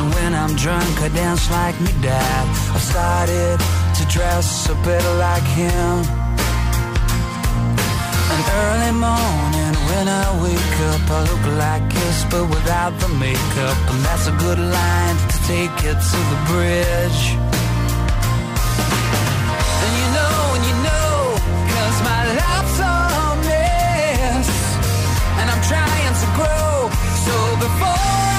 So when I'm drunk, I dance like me dad. I've started to dress a bit like him. An early morning when I wake up, I look like Kiss, but without the makeup. And that's a good line to take it to the bridge. And you know, and you know, cause my life's a mess. And I'm trying to grow. So before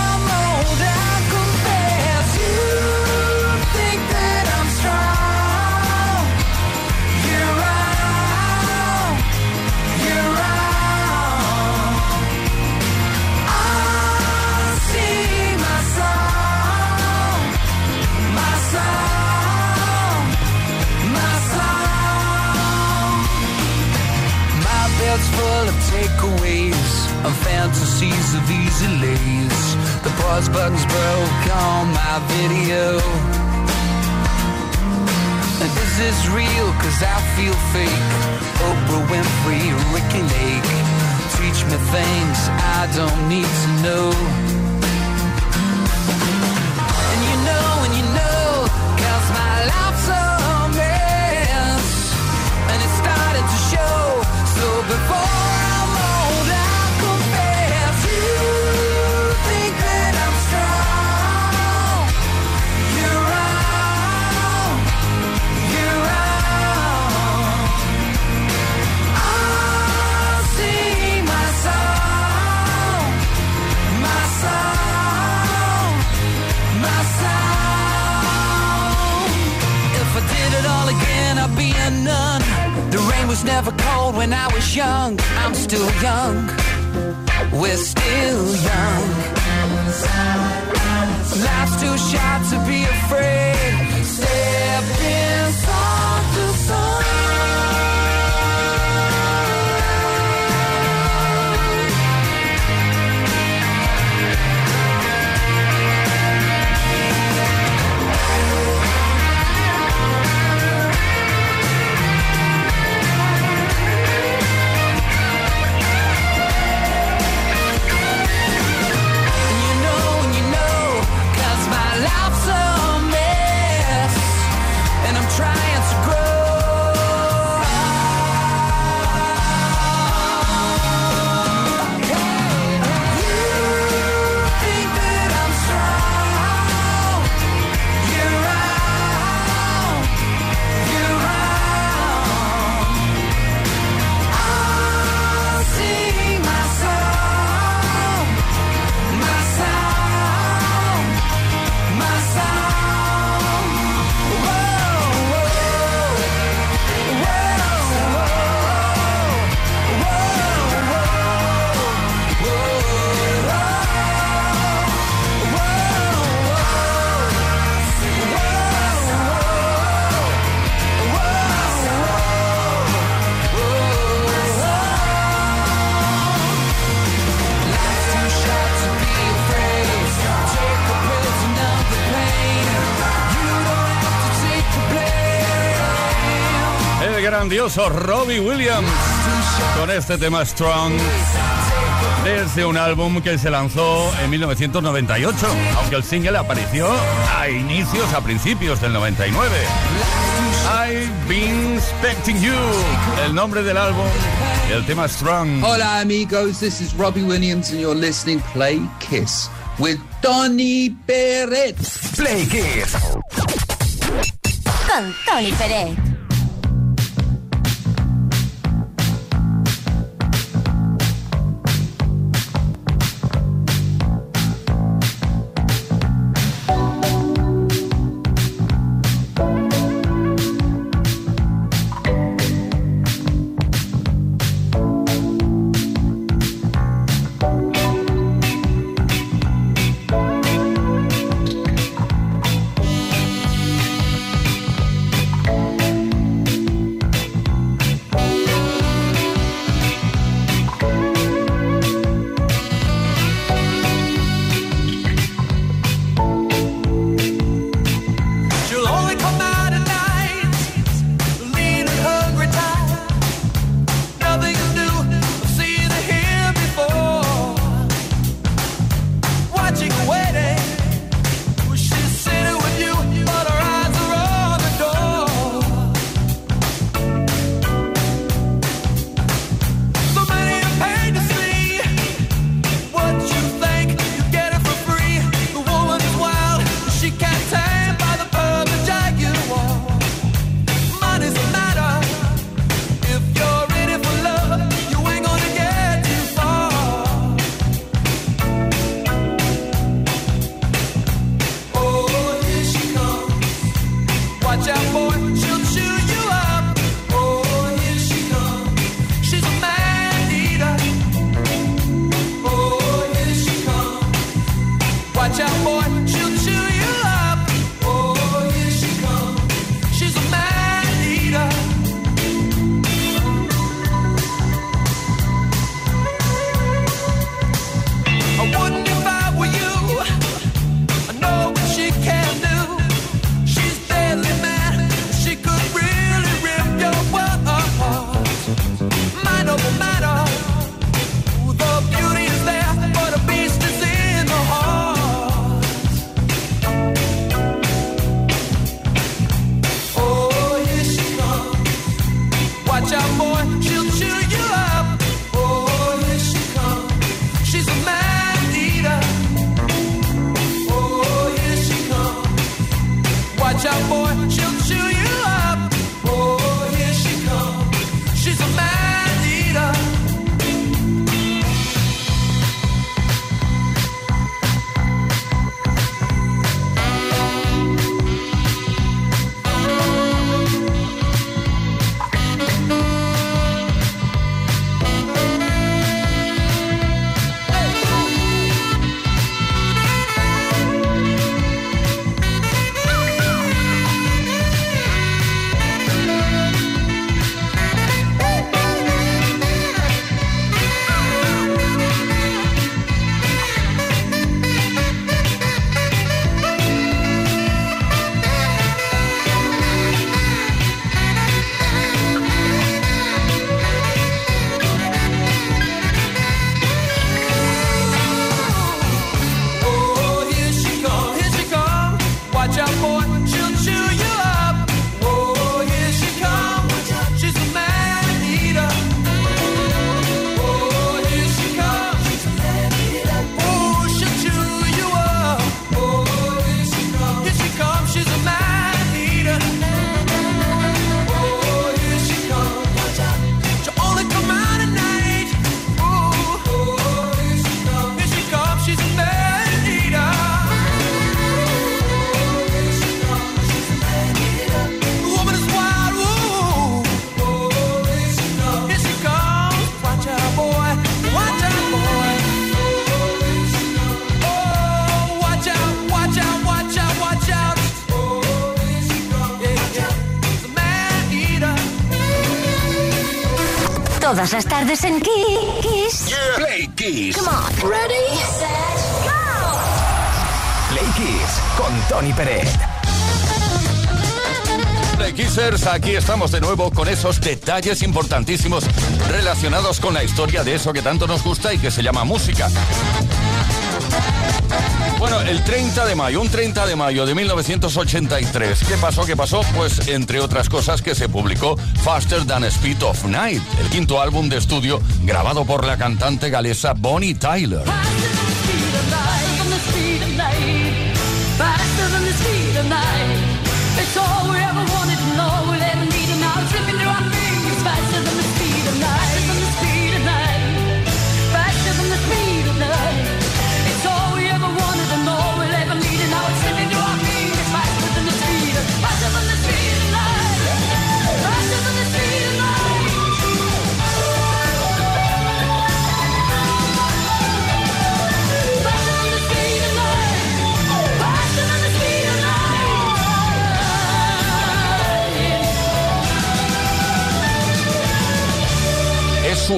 and fantasies of easy lays. The pause button's broke on my video. And is this real? Cause I feel fake. Oprah Winfrey, Ricky Lake. Teach me things I don't need to know. Cold when I was young. I'm still young. We're still young. Life's too short to be afraid. Step inside grandioso Robbie Williams con este tema Strong desde un álbum que se lanzó en 1998, aunque el single apareció a inicios, a principios del 99. I've been expecting you, el nombre del álbum, el tema Strong. Hola amigos, this is Robbie Williams and you're listening Play Kiss with Tony Peret. Play Kiss. Con Tony Peret. boy, choo. Todas las tardes en Kiss. Play Kiss. Come on. Ready, set, go. Play Kiss con Tony Pérez. Play Kissers, aquí estamos de nuevo con esos detalles importantísimos relacionados con la historia de eso que tanto nos gusta y que se llama música. Bueno, el 30 de mayo, un 30 de mayo de 1983. ¿Qué pasó? ¿Qué pasó? Pues entre otras cosas que se publicó Faster Than Speed of Night, el quinto álbum de estudio grabado por la cantante galesa Bonnie Tyler.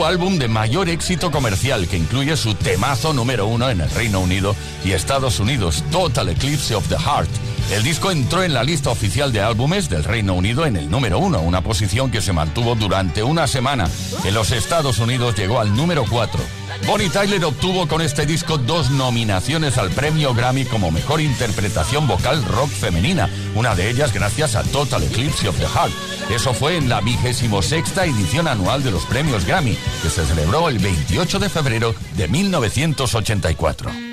Álbum de mayor éxito comercial que incluye su temazo número uno en el Reino Unido y Estados Unidos, Total Eclipse of the Heart. El disco entró en la lista oficial de álbumes del Reino Unido en el número uno, una posición que se mantuvo durante una semana. En los Estados Unidos llegó al número cuatro. Bonnie Tyler obtuvo con este disco dos nominaciones al premio Grammy como mejor interpretación vocal rock femenina, una de ellas gracias a Total Eclipse of the Heart. Eso fue en la vigésimo sexta edición anual de los premios Grammy, que se celebró el 28 de febrero de 1984.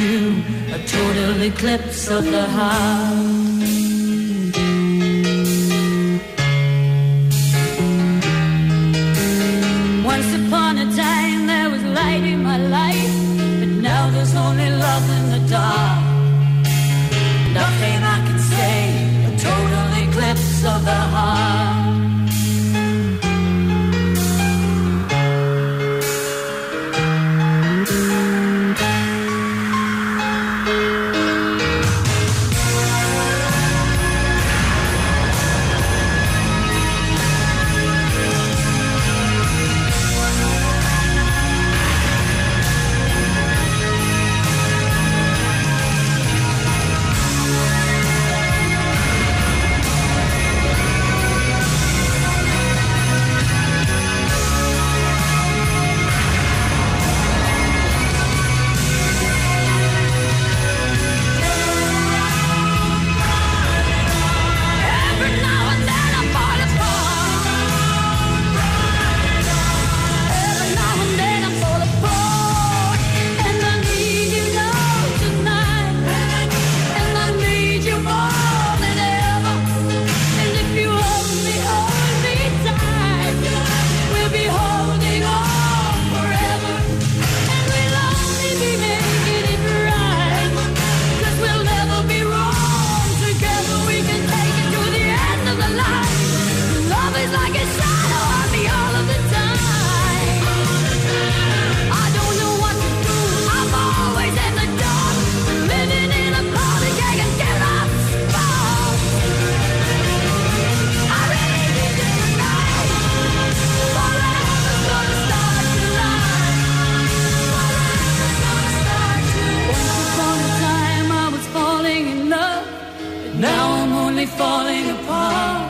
A total eclipse of the heart. falling apart.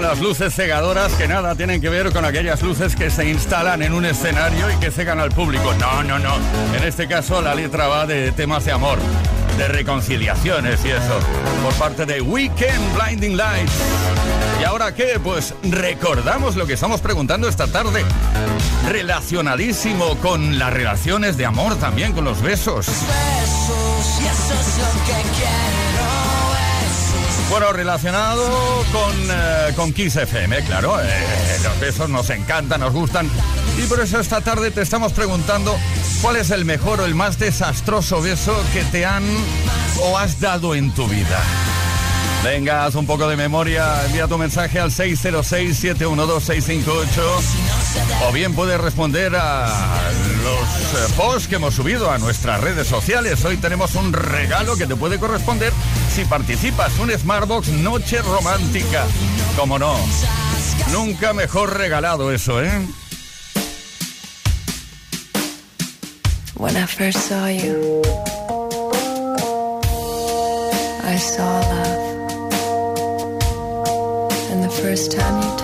Las luces cegadoras que nada tienen que ver con aquellas luces que se instalan en un escenario y que cegan al público. No, no, no. En este caso la letra va de temas de amor, de reconciliaciones y eso, por parte de Weekend Blinding Lights. ¿Y ahora qué? Pues recordamos lo que estamos preguntando esta tarde. Relacionadísimo con las relaciones de amor también, con los besos. Bueno, relacionado con, eh, con Kiss FM, claro. eh, los besos nos encantan, nos gustan. Y por eso esta tarde te estamos preguntando cuál es el mejor o el más desastroso beso que te han o has dado en tu vida. Venga, haz un poco de memoria, envía tu mensaje al 606-712-658 o bien puedes responder a los eh, posts que hemos subido a nuestras redes sociales. Hoy tenemos un regalo que te puede corresponder si participas, un Smartbox Noche Romántica. Como no, nunca mejor regalado eso, ¿eh? When I first saw you, I saw love. And the first time you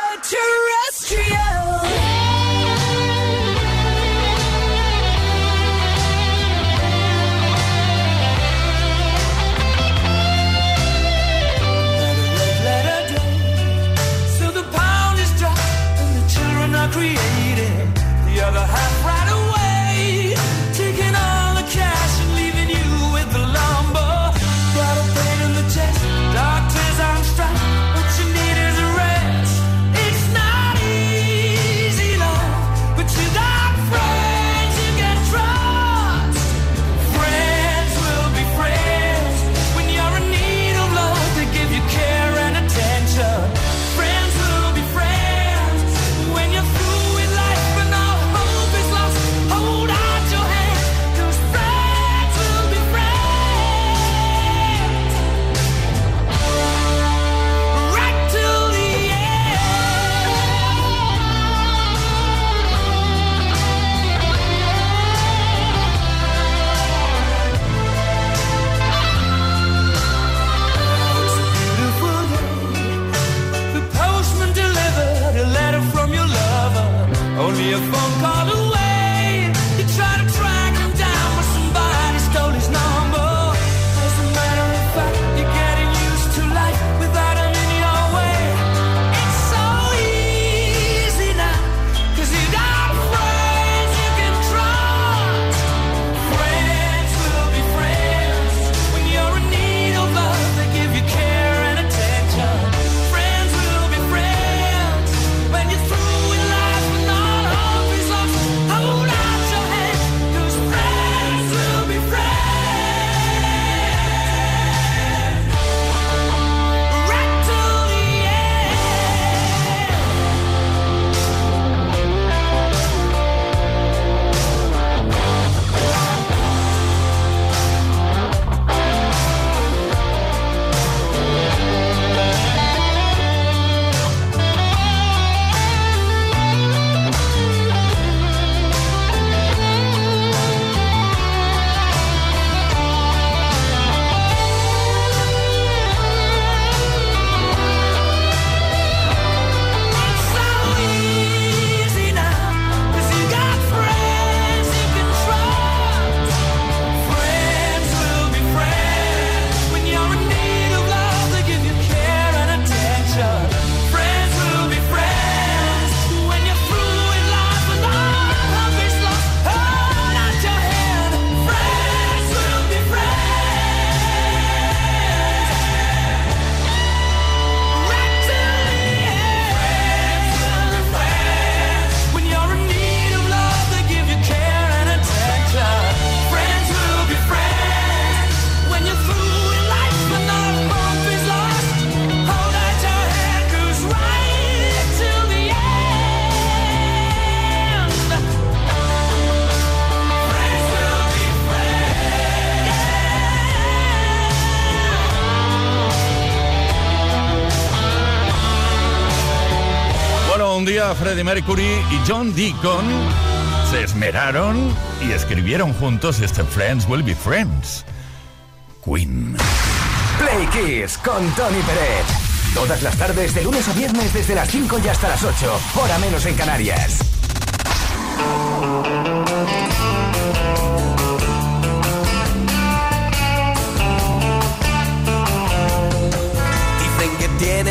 Freddie Mercury y John Deacon se esmeraron y escribieron juntos este Friends Will Be Friends. Queen. Play Kiss con Tony Pérez. Todas las tardes, de lunes a viernes, desde las 5 y hasta las 8. Hora menos en Canarias. Dicen que tienes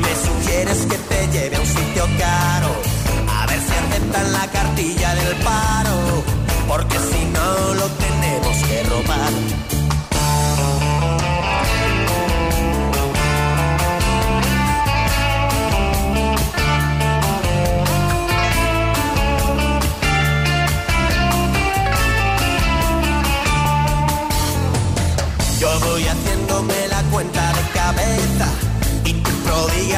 me sugieres que te lleve a un sitio caro. A ver si aceptan la cartilla del paro, porque si no lo tenemos que robar. Yo voy haciéndome la cuenta de cabeza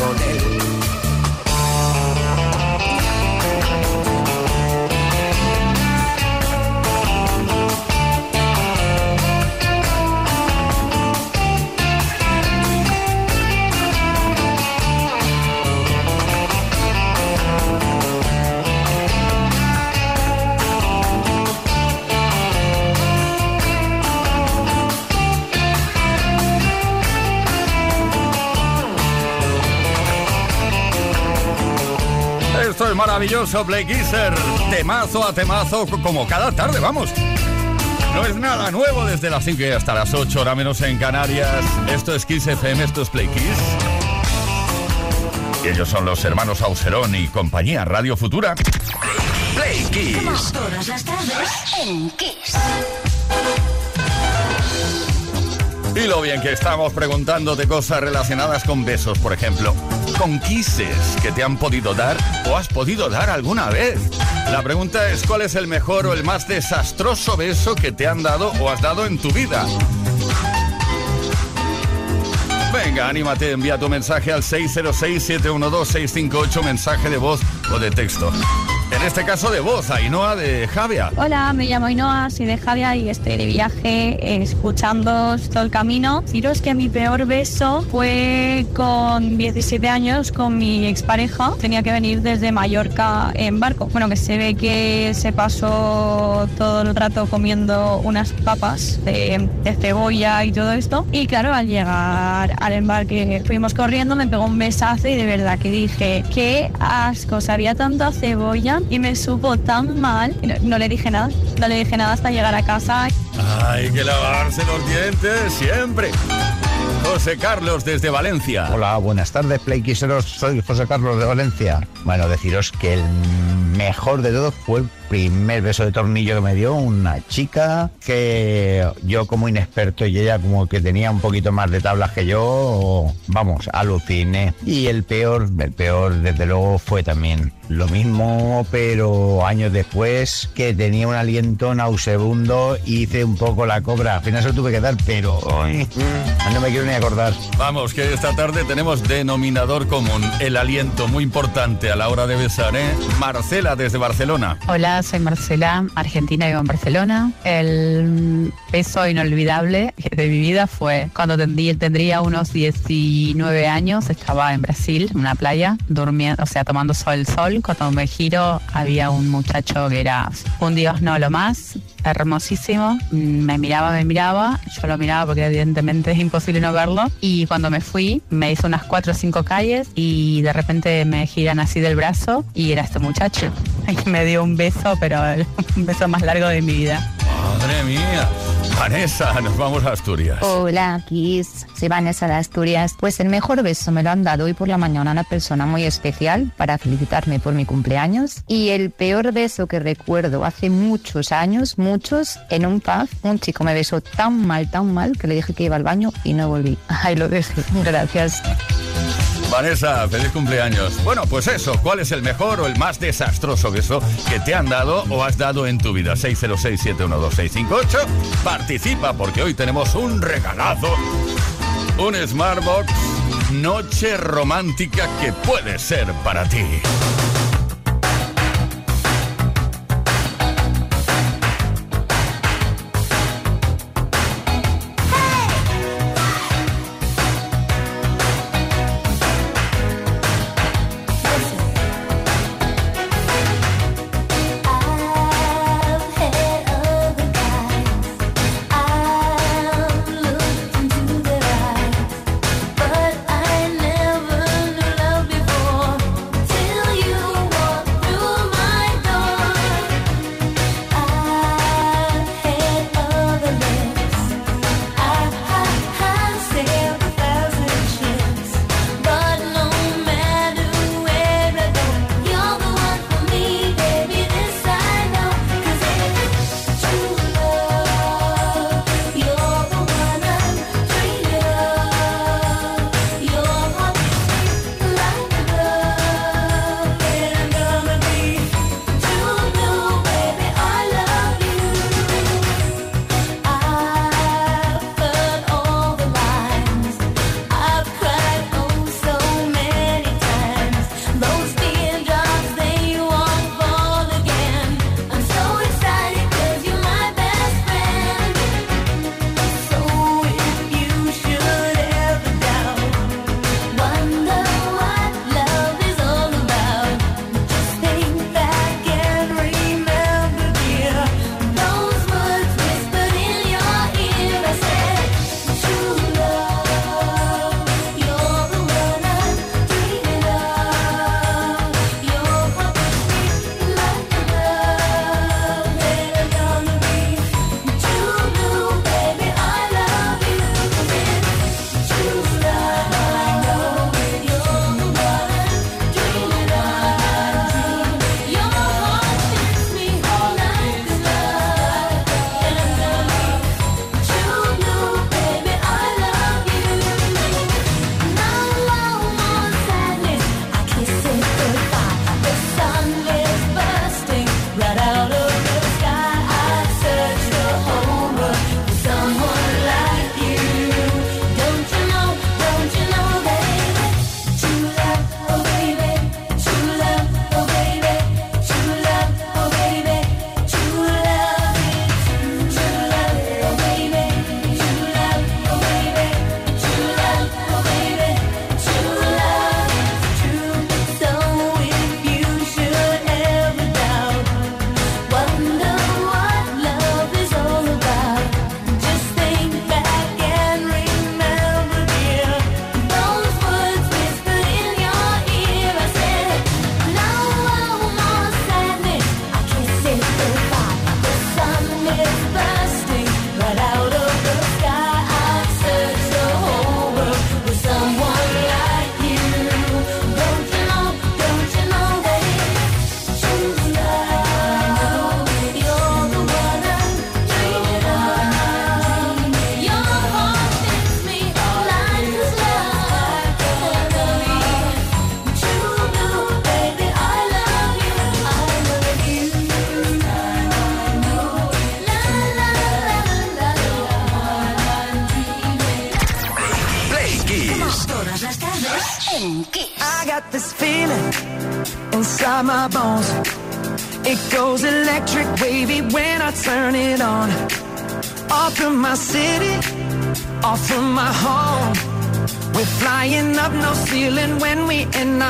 con él. Maravilloso, Play Kisser. Temazo a temazo, co- como cada tarde, vamos. No es nada nuevo desde las 5 y hasta las 8, hora menos en Canarias. Esto es Kiss FM, esto es Play Kiss. Y ellos son los hermanos Auserón y compañía Radio Futura. Play Kiss. Todas las tardes en Kiss. Y lo bien que estamos preguntándote cosas relacionadas con besos, por ejemplo. Con kisses que te han podido dar o has podido dar alguna vez. La pregunta es cuál es el mejor o el más desastroso beso que te han dado o has dado en tu vida. Venga, anímate, envía tu mensaje al 606-712-658, mensaje de voz o de texto. En este caso de voz, Ainhoa de Javia. Hola, me llamo Ainhoa, soy de Javia y estoy de viaje escuchando todo el camino. Deciros que mi peor beso fue con 17 años con mi expareja. Tenía que venir desde Mallorca en barco. Bueno, que se ve que se pasó todo el rato comiendo unas papas de, de cebolla y todo esto. Y claro, al llegar al embarque fuimos corriendo, me pegó un besazo y de verdad que dije, qué asco, sabía tanto a cebolla y me supo tan mal. y No, no le dije nada, no le dije nada hasta llegar a casa. Hay que lavarse los dientes siempre. José Carlos desde Valencia. Hola, buenas tardes, Playquiseros. Soy José Carlos de Valencia. Bueno, deciros que el mejor de todo fue el primer beso de tornillo que me dio una chica que yo como inexperto y ella como que tenía un poquito más de tablas que yo, vamos, aluciné. Y el peor, el peor desde luego fue también lo mismo, pero años después que tenía un aliento nauseabundo, hice un poco la cobra. Al final se lo tuve que dar, pero ay, no me quiero ni acordar. Vamos, que esta tarde tenemos denominador común, el aliento muy importante a la hora de besar, ¿eh? Marcela desde Barcelona. Hola, soy Marcela, argentina, vivo en Barcelona. El beso inolvidable de mi vida fue cuando tendría, tendría unos 19 años, estaba en Brasil, en una playa, durmiendo, o sea, tomando sol sol. Cuando me giro, había un muchacho que era un dios no lo más, hermosísimo. Mm, Me miraba, me miraba, yo lo miraba porque evidentemente es imposible no verlo. Y cuando me fui, me hizo unas cuatro o cinco calles y de repente me giran así del brazo y era este muchacho. Y me dio un beso, pero el- un beso más largo de mi vida. Madre mía. Vanessa, nos vamos a Asturias. Hola, Kiss. Soy Vanessa de Asturias. Pues el mejor beso me lo han dado hoy por la mañana una persona muy especial para felicitarme por mi cumpleaños. Y el peor beso que recuerdo hace muchos años, muchos, en un pub, un chico me besó tan mal, tan mal, que le dije que iba al baño y no volví. Ahí lo dejé. Gracias. Vanessa, feliz cumpleaños. Bueno, pues eso, ¿cuál es el mejor o el más desastroso beso que te han dado o has dado en tu vida? 606-712-658. Participa porque hoy tenemos un regalazo. Un Smartbox Noche Romántica que puede ser para ti.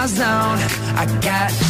my zone. I got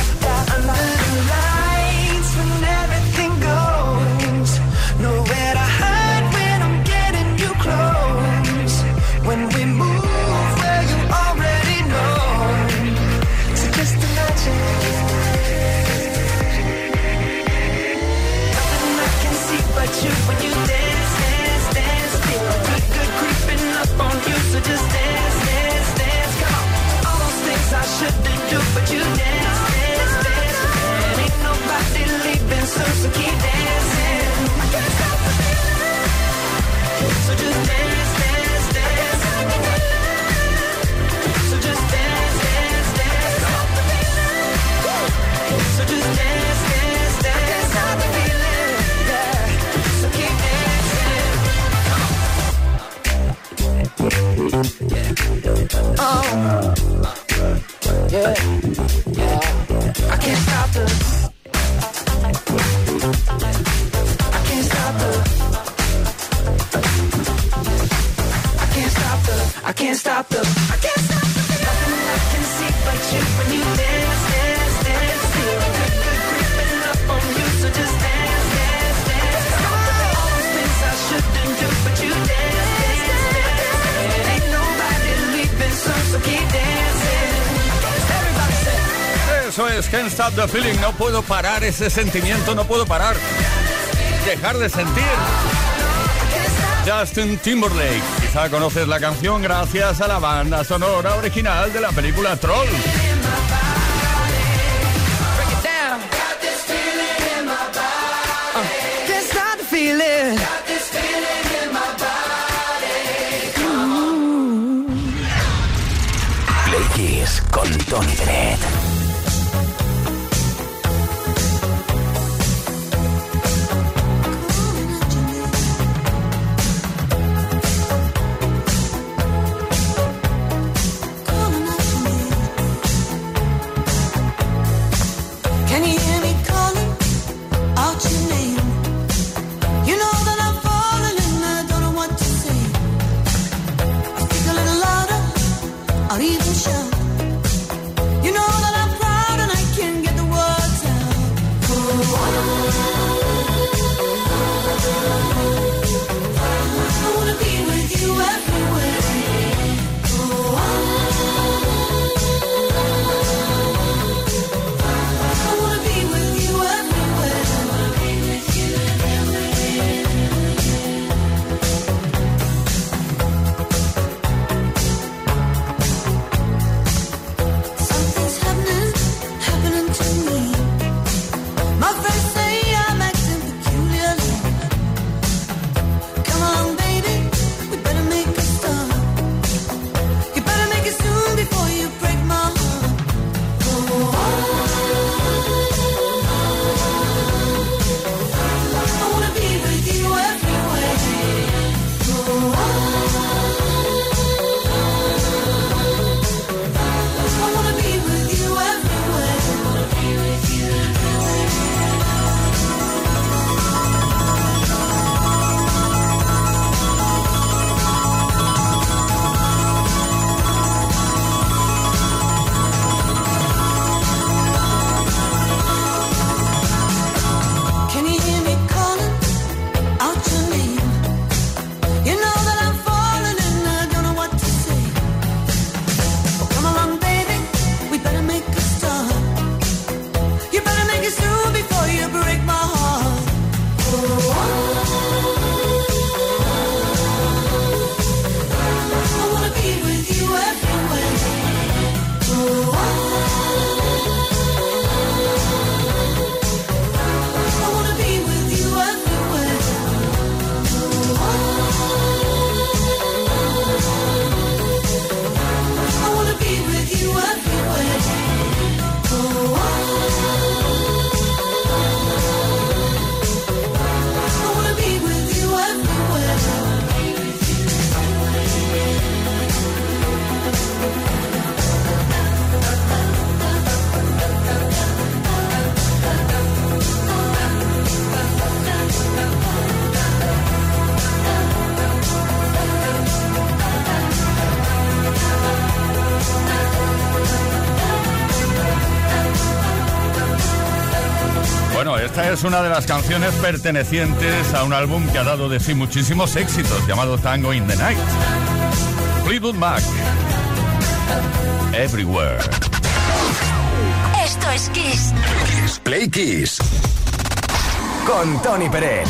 day. Can't feeling, no puedo parar ese sentimiento, no puedo parar. Dejar de sentir. Justin Timberlake. Quizá conoces la canción gracias a la banda sonora original de la película Troll. Play Kiss con Tony Pérez. es una de las canciones pertenecientes a un álbum que ha dado de sí muchísimos éxitos, llamado Tango in the Night. Fleetwood Mac. Everywhere. Esto es Kiss. Kiss Play Kiss. Con Tony Pérez.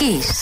Kiss.